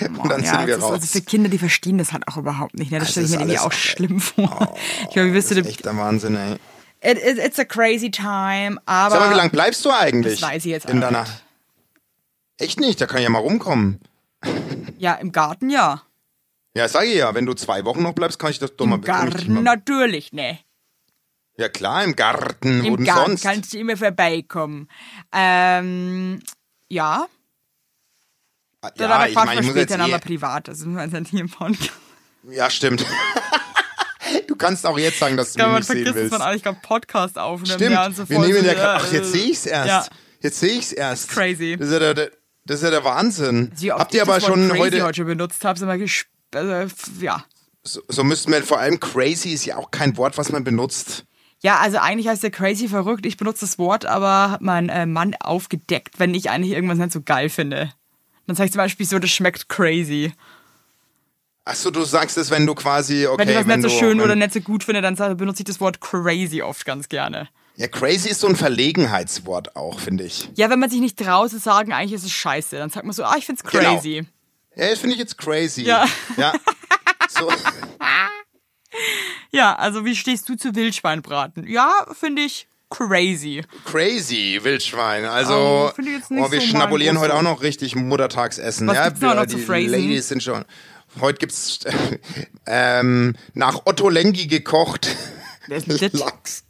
und dann ja, sind wir raus. also für Kinder, die verstehen das halt auch überhaupt nicht. Ne? Das Das stelle ich mir irgendwie auch schlimm vor. ich glaube, wirst du das ist echt der Wahnsinn, ey. it, it, it's a crazy time, aber Sag mal, wie lange bleibst du eigentlich? Das weiß ich jetzt in auch deiner nicht. Echt nicht, da kann ich ja mal rumkommen. Ja, im Garten ja. Ja, sag ich ja, wenn du zwei Wochen noch bleibst, kann ich das doch mal Im ich dich Garten mal- natürlich, ne. Ja klar, im Garten, Im Garten sonst? kannst du immer vorbeikommen. Ähm, ja, ja, dann aber ich meine, ich muss jetzt später nochmal eh, privat. Das ist wir jetzt nicht im Podcast. Ja, stimmt. du kannst auch jetzt sagen, dass du Ja, mich man nicht sehen willst. man eigentlich gerade Podcast aufnimmt. Stimmt, Ja, so wir nehmen ja äh, Ach, jetzt sehe ich's erst. Ja. Jetzt sehe ich's erst. Crazy. Das ist ja der, der, das ist ja der Wahnsinn. Oft Habt ihr das aber schon heute. heute schon benutzt habe, sind wir gesp also, f- ja. So, so müssten wir vor allem crazy ist ja auch kein Wort, was man benutzt. Ja, also eigentlich heißt der crazy verrückt. Ich benutze das Wort, aber hat mein äh, Mann aufgedeckt, wenn ich eigentlich irgendwas nicht so geil finde. Dann sage ich zum Beispiel so, das schmeckt crazy. Achso, du sagst es, wenn du quasi, okay, wenn ich was nicht so schön oder nicht so gut finde, dann benutze ich das Wort crazy oft ganz gerne. Ja, crazy ist so ein Verlegenheitswort auch, finde ich. Ja, wenn man sich nicht traut zu sagen, eigentlich ist es scheiße, dann sagt man so, ah, ich find's Genau. crazy. Ja, das finde ich jetzt crazy. Ja. Ja. So, Ja, also wie stehst du zu Wildschweinbraten? Ja, finde ich crazy. crazy, Wildschwein. Also, Oh, jetzt nicht oh, wir so schnabulieren heute auch noch richtig Muttertagsessen. Was ja, gibt's noch zu die phrasen? Ladies sind schon. Heute gibt's ähm, nach Otto Lengi gekocht. Wer ist denn? Lachs.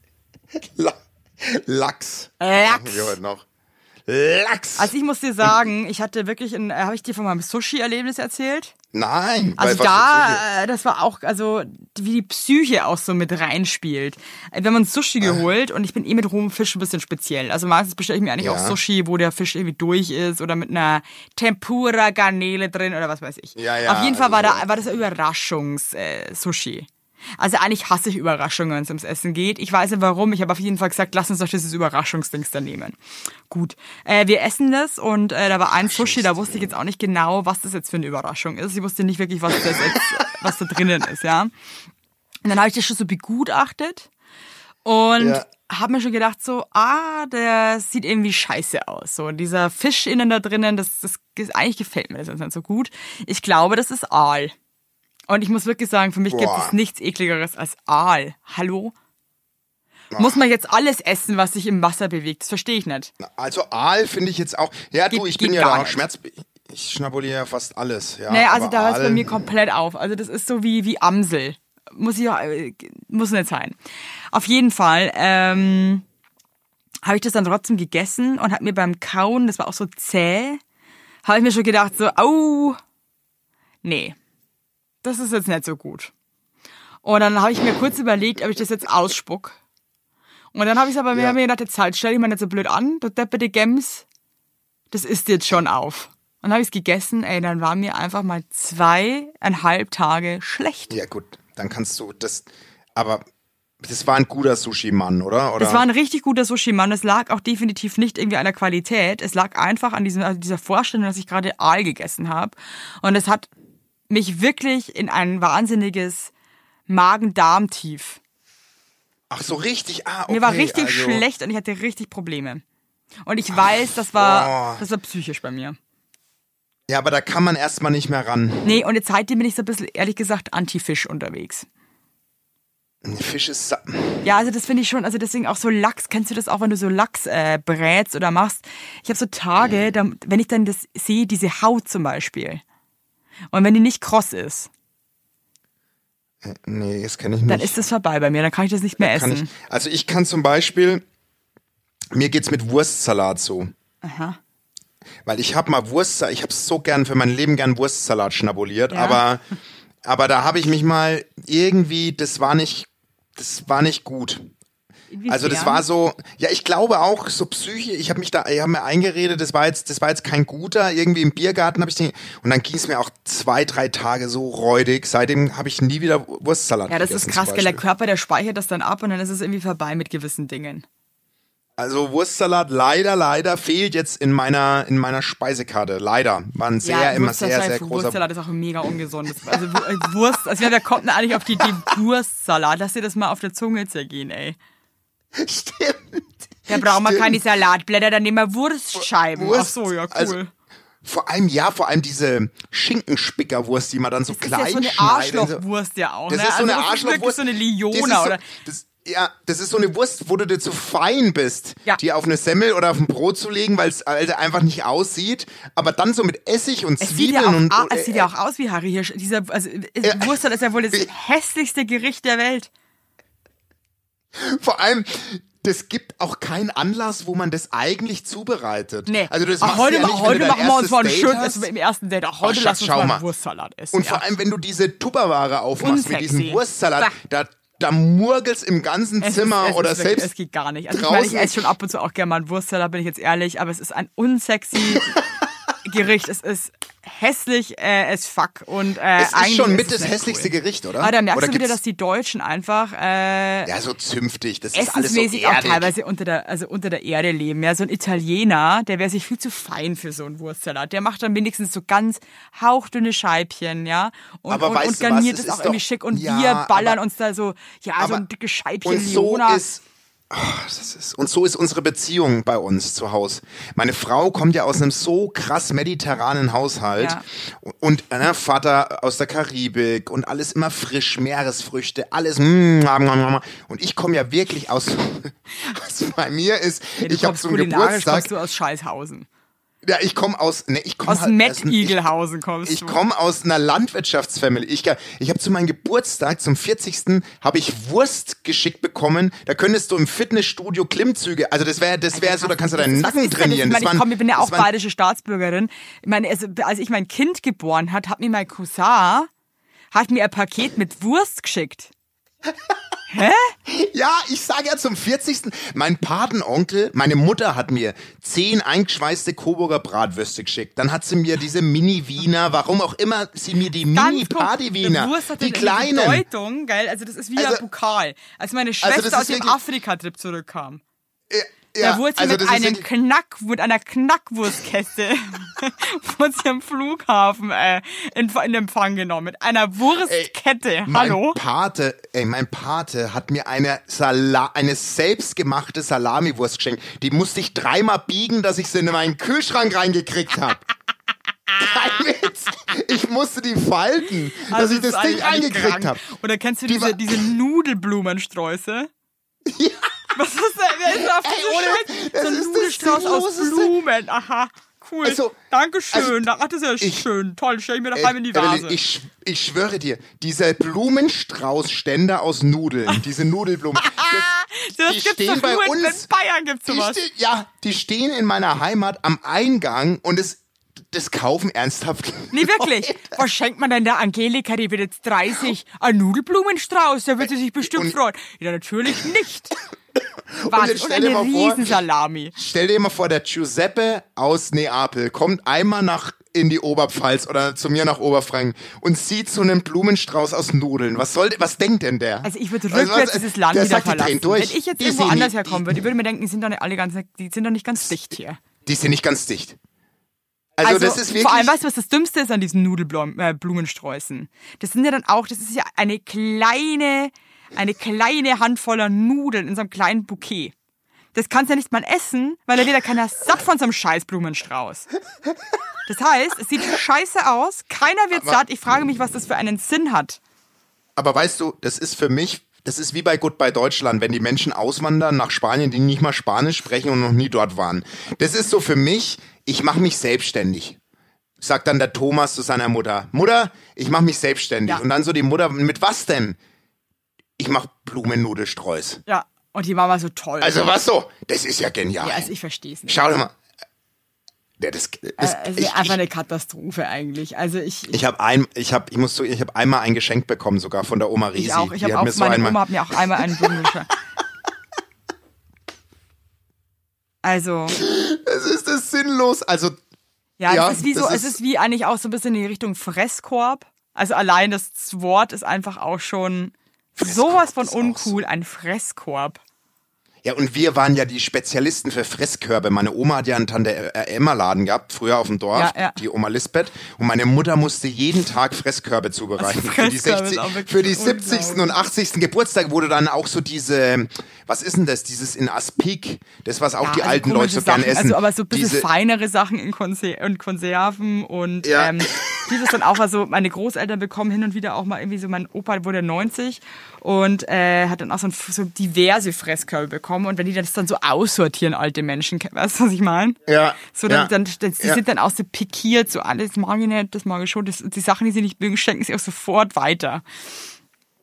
La Lachs. Lachs. Wir heute noch. Lachs. Also ich muss dir sagen, ich hatte wirklich ein, äh, habe ich dir von meinem Sushi-Erlebnis erzählt? Nein. Also da, äh, das war auch, also wie die Psyche auch so mit reinspielt. Äh, haben uns Sushi geholt und ich bin eh mit rohem Fisch ein bisschen speziell. Also meistens bestelle ich mir eigentlich Ja. auch Sushi, wo der Fisch irgendwie durch ist oder mit einer Tempura-Garnele drin oder was weiß ich. Ja, ja, Auf jeden Fall also war, da, war das ein Überraschungs-Sushi. Also eigentlich hasse ich Überraschungen, wenn es ums Essen geht. Ich weiß nicht warum. Ich habe auf jeden Fall gesagt, lass uns doch dieses Überraschungsdings da nehmen. Gut, äh, wir essen das und äh, da war ein Sushi, da wusste ich jetzt auch nicht genau, was das jetzt für eine Überraschung ist. Ich wusste nicht wirklich, was, das jetzt, was da drinnen ist, ja. Und dann habe ich das schon so begutachtet und Ja. habe mir schon gedacht so, ah, der sieht irgendwie scheiße aus. So dieser Fisch innen da drinnen, das, das, das eigentlich gefällt mir das jetzt nicht so gut. Ich glaube, das ist Aal. Und ich muss wirklich sagen, für mich gibt Boah. es nichts ekligeres als Aal. Hallo? Muss man jetzt alles essen, was sich im Wasser bewegt? Das verstehe ich nicht. Also Aal finde ich jetzt auch. Ja, du, Geht- ich bin ja da auch. Schmerz. Ich schnabuliere ja fast alles. Ja, Naja, also da hört es bei mir komplett auf. Also das ist so wie, wie Amsel. Muss ich, äh, muss nicht sein. Auf jeden Fall, ähm, habe ich das dann trotzdem gegessen und hat mir beim Kauen, das war auch so zäh, habe ich mir schon gedacht so, au, nee, das ist jetzt nicht so gut. Und dann habe ich mir kurz überlegt, ob ich das jetzt ausspuck. Und dann habe ich aber mir Ja. mir gedacht, jetzt halt, stell dich mal nicht so blöd an, du depperte Gems, das isst jetzt schon auf. Und dann habe ich es gegessen, ey, dann war mir einfach mal zweieinhalb Tage schlecht. Ja, gut, dann kannst du das. Aber das war ein guter Sushi-Mann, oder? oder? Das war ein richtig guter Sushi-Mann. Es lag auch definitiv nicht irgendwie an der Qualität. Es lag einfach an diesem, also dieser Vorstellung, dass ich gerade Aal gegessen habe. Und es hat mich wirklich in ein wahnsinniges Magen-Darm-Tief. Ach so, richtig. Ah, okay. Mir war richtig also, schlecht und ich hatte richtig Probleme. Und ich weiß, das war, boah. das war psychisch bei mir. Ja, aber da kann man erstmal nicht mehr ran. Nee, und jetzt seitdem bin ich so ein bisschen, ehrlich gesagt, anti-Fisch unterwegs. Fisch ist. sa- Ja, also das finde ich schon, also deswegen auch so Lachs, kennst du das auch, wenn du so Lachs äh, brätst oder machst? Ich habe so Tage, da, wenn ich dann das sehe, diese Haut zum Beispiel. Und wenn die nicht kross ist, Nee, das kenne ich nicht. dann ist das vorbei bei mir, dann kann ich das nicht mehr essen. ich, also ich kann zum Beispiel, mir geht's mit Wurstsalat so. Aha. Weil ich habe mal Wurstsalat, ich habe so gern für mein Leben gern Wurstsalat schnabuliert, Ja. aber, aber da habe ich mich mal irgendwie, das war nicht, das war nicht gut. Also das war so, ja, ich glaube auch so Psyche. Ich habe mich da, ich habe mir eingeredet, das war jetzt, das war jetzt kein guter. Irgendwie im Biergarten habe ich den und dann ging es mir auch zwei, drei Tage so räudig. Seitdem habe ich nie wieder Wurstsalat. Ja, das ist gegessen, krass, zum gell? Der. Körper, der speichert das dann ab und dann ist es irgendwie vorbei mit gewissen Dingen. Also Wurstsalat leider, leider fehlt jetzt in meiner in meiner Speisekarte. Leider war ein sehr immer sehr Wurstsalat- sehr großer. Wurstsalat ist auch mega ungesund. Also Wu- Wurst, also wer kommt denn eigentlich auf die Idee Wurstsalat? Lass dir das mal auf der Zunge zergehen, ey. Stimmt. Da brauchen wir keine Salatblätter, dann nehmen wir Wurstscheiben. Wurst, Ach so, ja, cool. also, Vor allem, ja, vor allem diese Schinkenspickerwurst, die man dann so das ist klein ja so eine schneidet. Arschlochwurst ja auch. Das ne? ist so eine also das ist wirklich Arschlochwurst. so eine Das Liona ist so, oder. Das, ja, das ist so eine Wurst, wo du dir zu fein bist, Ja. die auf eine Semmel oder auf ein Brot zu legen, weil es einfach nicht aussieht. Aber dann so mit Essig und Es ja Zwiebeln auch, und. au- es sieht ja auch aus wie Harry Hirsch. Dieser, also, äh, Wurstsalat ist ja wohl das hässlichste Gericht der Welt. Vor allem, das gibt auch keinen Anlass, wo man das eigentlich zubereitet. Nee. Also das Ach, heute ja nicht, heute machen wir uns mal ein erstes schön Date hast. im ersten Date. Ach, heute Ach, lass uns mal einen Wurstsalat essen. Und ja. vor allem, wenn du diese Tupperware aufmachst mit Unsexy. diesem Wurstsalat, da, da murgelt's im ganzen Es Zimmer ist, oder ist wirklich, selbst Es geht gar nicht. Also ich meine, ich esse schon ab und zu auch gerne mal einen Wurstteller, bin ich jetzt ehrlich, aber es ist ein unsexy Gericht. Es ist hässlich äh, as fuck und äh, Es ist schon mit das hässlichste cool. Gericht, oder? Aber da merkst oder du wieder, dass die Deutschen einfach äh, ja so zünftig, das ist alles so essensmäßig auch teilweise unter der, also unter der Erde leben. Ja, so ein Italiener, der wäre sich viel zu fein für so einen Wurstsalat. Der macht dann wenigstens so ganz hauchdünne Scheibchen, ja, und, Aber und, weißt und garniert es auch ist irgendwie doch- schick und Ja, wir ballern aber- uns da so, ja, so ein dickes Scheibchen Und so ist, ach, ist und so ist unsere Beziehung bei uns zu Hause. Meine Frau kommt ja aus einem so krass mediterranen Haushalt Ja. und äh, Vater aus der Karibik und alles immer frisch, Meeresfrüchte, alles. mm, Und ich komme ja wirklich aus. Was bei mir ist, Ja, ich habe zum kulinarisch Geburtstag. kommst du aus Scheißhausen. Ja, ich komme aus. Ne, ich komme Aus halt, Mettigelhausen kommst Ich du. komme aus einer Landwirtschaftsfamilie. Ich, ich habe zu meinem Geburtstag, zum 40. habe ich Wurst geschickt bekommen. Da könntest du im Fitnessstudio Klimmzüge, also das wäre das wäre so, da kannst du deinen Nacken ist denn das? trainieren. Ich, meine, ich, komm, ich bin ja auch waren- bayerische Staatsbürgerin. Ich meine, also, als ich mein Kind geboren hat, hat mir mein Cousin hat mir ein Paket mit Wurst geschickt. Ja, ich sage ja zum 40. Mein Patenonkel, meine Mutter hat mir zehn eingeschweißte Coburger Bratwürste geschickt. Dann hat sie mir diese Mini-Wiener, warum auch immer sie mir die Mini-Party-Wiener, Die Wurst hat die eine kleinen. Bedeutung, gell? Also das ist wie ein Also- Pokal. Als meine das Schwester ist aus dem Afrika-Trip zurückkam. Ja, da wurde sie also mit einem Knack, mit einer Knackwurstkette wurde sie am Flughafen äh, in, in Empfang genommen. Mit einer Wurstkette. Mein Hallo? Pate, ey, mein Pate hat mir eine Sala eine selbstgemachte Salamiwurst geschenkt. Die musste ich dreimal biegen, dass ich sie in meinen Kühlschrank reingekriegt habe. Kein Witz. Ich musste die falten, dass Also ich ist das Ding krank. habe. Oder kennst du Die diese, diese Nudelblumensträuße? Was ist denn? Wer ist denn auf Ey, diese ohne So ein Nudelstrauß aus. Blumen. Aha, cool. Also, Dankeschön. also, das ist ja ich- schön. Toll, stell ich mir daheim in die Vase. ich, ich schwöre dir, dieser Blumenstraußständer aus Nudeln, diese Nudelblumen, das, das die gibt's stehen doch bei uns- in Bayern gibt's Die sowas. ste- ja, die stehen in meiner Heimat am Eingang und es, das kaufen ernsthaft. Nee, wirklich. Was schenkt man denn der Angelika? Die wird jetzt 30. Ein Nudelblumenstrauß, da wird sie sich bestimmt Und- freuen. Ja, natürlich nicht. Und Wahnsinn. Und stell dir eine mal vor, Riesensalami. stell dir mal vor, der Giuseppe aus Neapel kommt einmal nach in die Oberpfalz oder zu mir nach Oberfranken und sieht so einen Blumenstrauß aus Nudeln. Was soll, was denkt denn der? Also ich würde Also rückwärts was- dieses Land der wieder sagt, verlassen. Wenn ich jetzt Die irgendwo anders die- herkommen würde, ich würde mir denken, die sind doch nicht alle ganz, die sind doch nicht ganz dicht hier. Die sind nicht ganz dicht. Also, das ist wirklich. vor allem, weißt du, was das Dümmste ist an diesen Nudelblumensträußen? Das sind ja dann auch, das ist ja eine kleine, eine kleine Handvoller Nudeln in so einem kleinen Bouquet. Das kannst du ja nicht mal essen, weil da wird ja keiner satt von so einem scheiß Blumenstrauß. Das heißt, es sieht scheiße aus, keiner wird Aber- satt. Ich frage mich, was das für einen Sinn hat. Aber weißt du, das ist für mich, das ist wie bei Goodbye Deutschland, wenn die Menschen auswandern nach Spanien, die nicht mal Spanisch sprechen und noch nie dort waren. Das ist so für mich, ich mache mich selbstständig. Sagt dann der Thomas zu seiner Mutter, Mutter, ich mache mich selbstständig. Ja. Und dann so die Mutter, mit was denn? Ich mache Blumennudelstreus. Ja, und die Mama so toll. Also was so? Das ist ja genial. ja, also ich verstehe es nicht. Schau dir mal. Ja, das, das, Äh, Es ich, ist einfach ich, eine Katastrophe eigentlich. Also ich, ich, ich habe ein, ich habe, ich muss so, ich habe einmal ein Geschenk bekommen, sogar von der Oma Risi. ich auch. Ich habe hat auch, mir so meine einmal, Oma hat mir auch einmal einen Blumenstrauß. Also, Es ist das sinnlos. Also ja, Ja, es ist wie so, das es ist- ist wie eigentlich auch so ein bisschen in die Richtung Fresskorb. Also allein das Wort ist einfach auch schon sowas von uncool, ein Fresskorb. Ja, und wir waren ja die Spezialisten für Fresskörbe. Meine Oma hat ja einen Tante-Emma-Laden gehabt, früher auf dem Dorf, Ja, ja. die Oma Lisbeth. Und meine Mutter musste jeden Tag Fresskörbe zubereiten. Also für, die Fresskörbe 60, ist auch wirklich für die 70. unglaublich. und 80. Geburtstag wurde dann auch so diese, was ist denn das, dieses in Aspik, das, was auch Ja, die also alten Leute so gern Sachen, essen. Also aber so ein bisschen diese, feinere Sachen in Konser und Konserven und Ja. ähm, dieses dann auch, also meine Großeltern bekommen hin und wieder auch mal irgendwie so, mein Opa wurde 90 und äh, hat dann auch so, ein, so diverse Fresskörbe bekommen und wenn die das dann so aussortieren, alte Menschen, weißt du, was ich meine? Ja, So, dann, ja, dann, dann die ja. sind dann auch so pikiert, so alles mag ich nicht, das mag ich schon, das, die Sachen, die sie nicht mögen, schenken sie auch sofort weiter.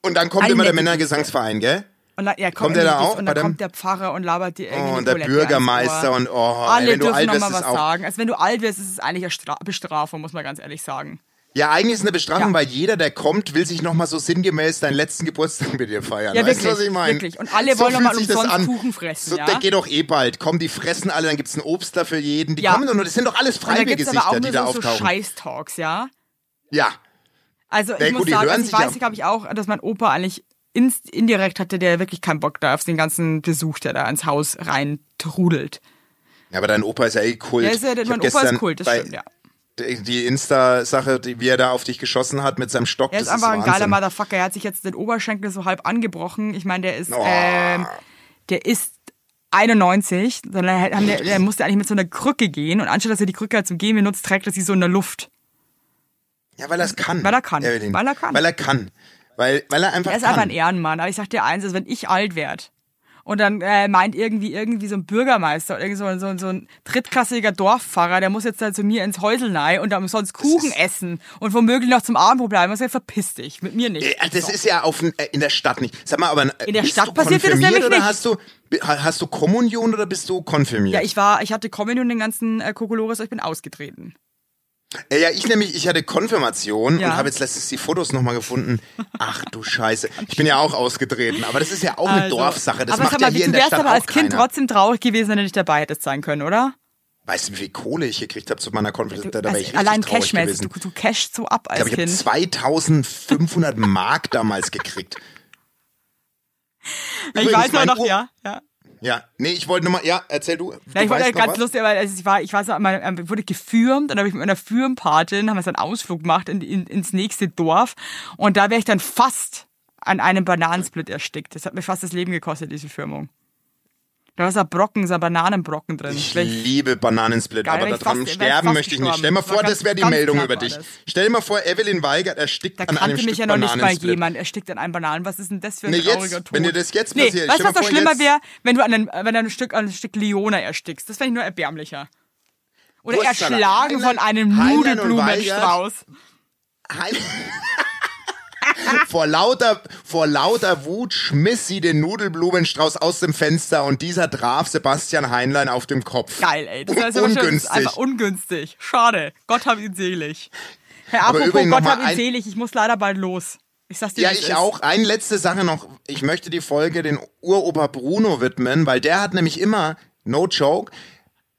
Und dann kommt Alle immer der Männergesangsverein, gell? Und dann, ja, Kommt der da auch Und dann kommt der Pfarrer und labert dir irgendwie Oh, die und der Bürgermeister und oh, ey, Alle wenn du alt wirst, was sagen. Also wenn du alt wirst, ist es eigentlich eine Stra Bestrafung, muss man ganz ehrlich sagen. Ja, eigentlich ist es eine Bestrafung, Ja. weil jeder, der kommt, will sich nochmal so sinngemäß deinen letzten Geburtstag mit dir feiern. Ja, weißt du, was ich meine? wirklich. Und alle wollen noch fühlt mal sich das umsonst an. Kuchen fressen, So, ja? Der geht doch eh bald. Komm, die fressen alle, dann gibt's einen Obst da für jeden. Die Ja. kommen doch nur, das sind doch alles Freiwilligesichter, die da so, so auftauchen. Scheiß-Talks, ja? ja. Also ich gut, muss die sagen, also ich weiß, ja- glaube ich auch, dass mein Opa eigentlich indirekt hatte, der wirklich keinen Bock da auf den ganzen Besuch, der da ins Haus rein trudelt. ja, aber dein Opa ist ja eh Kult. Ja, ist ja, mein Opa ist Kult, das stimmt, ja. Die Insta-Sache, wie er da auf dich geschossen hat mit seinem Stock, Er das ist einfach ein Wahnsinn. geiler Motherfucker. Er hat sich jetzt den Oberschenkel so halb angebrochen. Ich meine, der ist, Oh. ähm, der ist 91, sondern er, der, der musste eigentlich mit so einer Krücke gehen und anstatt dass er die Krücke zum Gehen benutzt, trägt er sie so in der Luft. Ja, weil er es kann. Weil er kann. Evelyn. Weil er kann. Weil er kann. Weil, weil er einfach Er ist kann. einfach ein Ehrenmann. Aber ich sag dir eins, also wenn ich alt werd und dann äh, meint irgendwie irgendwie so ein Bürgermeister oder irgendwie so, so, so ein drittklassiger Dorfpfarrer, der muss jetzt da zu mir ins Häusel rein und dann sonst Kuchen essen und womöglich noch zum Abendbrot bleiben. Ich sag, verpiss dich, mit mir nicht. Äh, Das ist ja auf, äh, in der Stadt nicht. Sag mal, aber äh, In der Stadt passiert dir das nämlich oder nicht. hast du hast du Kommunion oder bist du konfirmiert? Ja, ich war, ich hatte Kommunion den ganzen äh, Kokolores, aber ich bin ausgetreten. Äh, ja, ich nämlich, ich hatte Konfirmation Ja. und habe jetzt letztens die Fotos nochmal gefunden. Ach du Scheiße. Ich bin ja auch ausgetreten, aber das ist ja auch eine Also, Dorfsache. Das aber macht ja mal, hier in du der wärst Stadt aber auch als Kind keiner. trotzdem traurig gewesen, wenn du nicht dabei hättest sein können, oder? Weißt du, wie viel Kohle ich gekriegt habe zu meiner Konfirmation? Da Also ich allein cashmäßig, du, du cashst so ab als Ich glaube, ich habe Kind. 2500 Mark damals gekriegt. ich Übrigens, weiß aber mein noch, Ur- ja. ja. Ja, nee, ich wollte nochmal, ja, erzähl du. Ja, ich wollte halt ganz was? lustig, weil also ich war, ich weiß noch, einmal, ähm, wurde gefürmt, dann habe ich mit meiner Firmenpatin, haben wir so einen Ausflug gemacht in, in, ins nächste Dorf und da wäre ich dann fast an einem Bananensplit erstickt. Das hat mir fast das Leben gekostet, diese Firmung. Da war so ein Brocken, so ein Bananenbrocken drin. Ich Wär liebe Bananensplit, Geil, aber daran fast- sterben möchte ich nicht. Stell mal vor, das wäre die Meldung über dich. Stell dir mal vor, Evelyn Weigert erstickt Da an einem kannte Stück mich ja noch nicht mal Bananensplit. jemand. erstickt an einem Bananen. Was ist denn das für ein Nee, jetzt, trauriger Tod? wenn dir das jetzt nee, passiert, weißt du, was noch schlimmer jetzt- wäre, wenn du an einem, wenn du ein Stück, an ein Stück Leona erstickst? Das wäre ich nur erbärmlicher. Oder Wurstsalat. erschlagen von Heinlein- einem Heinlein und Nudelblumenstrauß. Hein- vor, lauter, vor lauter Wut schmiss sie den Nudelblumenstrauß aus dem Fenster und dieser traf Sebastian Heinlein auf dem Kopf. Geil, ey. Das ist, ist Ungünstig. einfach ungünstig. Schade. Gott hab ihn selig. Herr, Aber apropos Gott hab ihn selig. Ich muss leider bald los. Ich sag's dir, Ja, ich ist. auch. Eine letzte Sache noch. Ich möchte die Folge den Uropa Bruno widmen, weil der hat nämlich immer, no joke,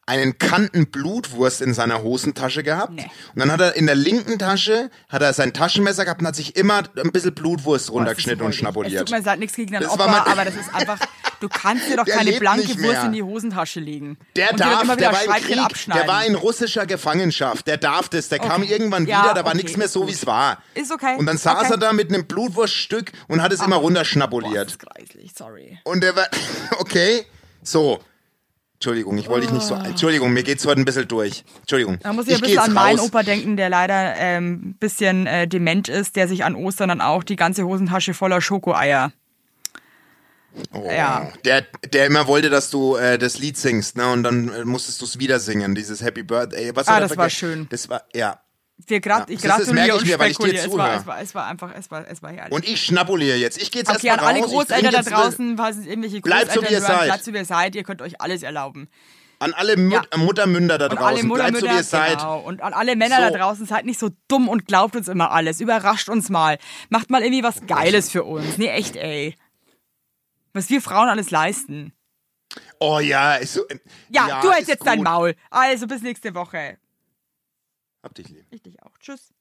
einen Kanten Blutwurst in seiner Hosentasche gehabt. Nee. Und dann hat er in der linken Tasche, hat er sein Taschenmesser gehabt und hat sich immer ein bisschen Blutwurst runtergeschnitten und räudig. Es schnabuliert. tut mir leid, nichts gegen Das Opa, aber das ist einfach, du kannst dir doch Der keine blanke Wurst in die Hosentasche legen. Der und darf, der war im Krieg, der war in russischer Gefangenschaft, der darf das, der kam Okay. irgendwann Ja, wieder, da war okay, nichts mehr so, wie es war. Ist okay. Und dann saß Okay. er da mit einem Blutwurststück und hat es immer Boah, das runterschnabuliert. ist greislich, sorry. Und der war, okay, so. Entschuldigung, ich wollte dich nicht so, Entschuldigung, mir geht's heute ein bisschen durch. Entschuldigung. Da muss ich, ein geh bisschen an meinen raus. Opa denken, der leider ein ähm, bisschen äh, dement ist, der sich an Ostern dann auch die ganze Hosentasche voller Schokoeier. Oh, Ja. Der, der immer wollte, dass du äh, das Lied singst, ne? Und dann äh, musstest du es wieder singen, dieses Happy Birthday. Was Ah, das war schön. Das war, ja. Wir grad, Ja, ich gratuliere und mir, weil ich dir. Es war, es, war, es war einfach, es war, es war herrlich. Und ich schnabuliere jetzt. Ich gehe jetzt Okay, erstmal alle raus. ich Großeltern da draußen, was irgendwelche Bleibt Großeltern so, wie ihr seid. bleibt so wie ihr seid, ihr könnt euch alles erlauben. An alle Mut Ja. Muttermünder da Und alle draußen, bleibt so, wie ihr seid. genau. Und an alle Männer So. da draußen, seid nicht so dumm und glaubt uns immer alles. Überrascht uns mal. Macht mal irgendwie was Geiles für uns. Nee, echt, ey. Was wir Frauen alles leisten. Oh ja, ist so. äh, Ja, du hältst ist jetzt dein gut. Maul. Also bis nächste Woche. Hab dich lieb. Ich dich auch. Tschüss.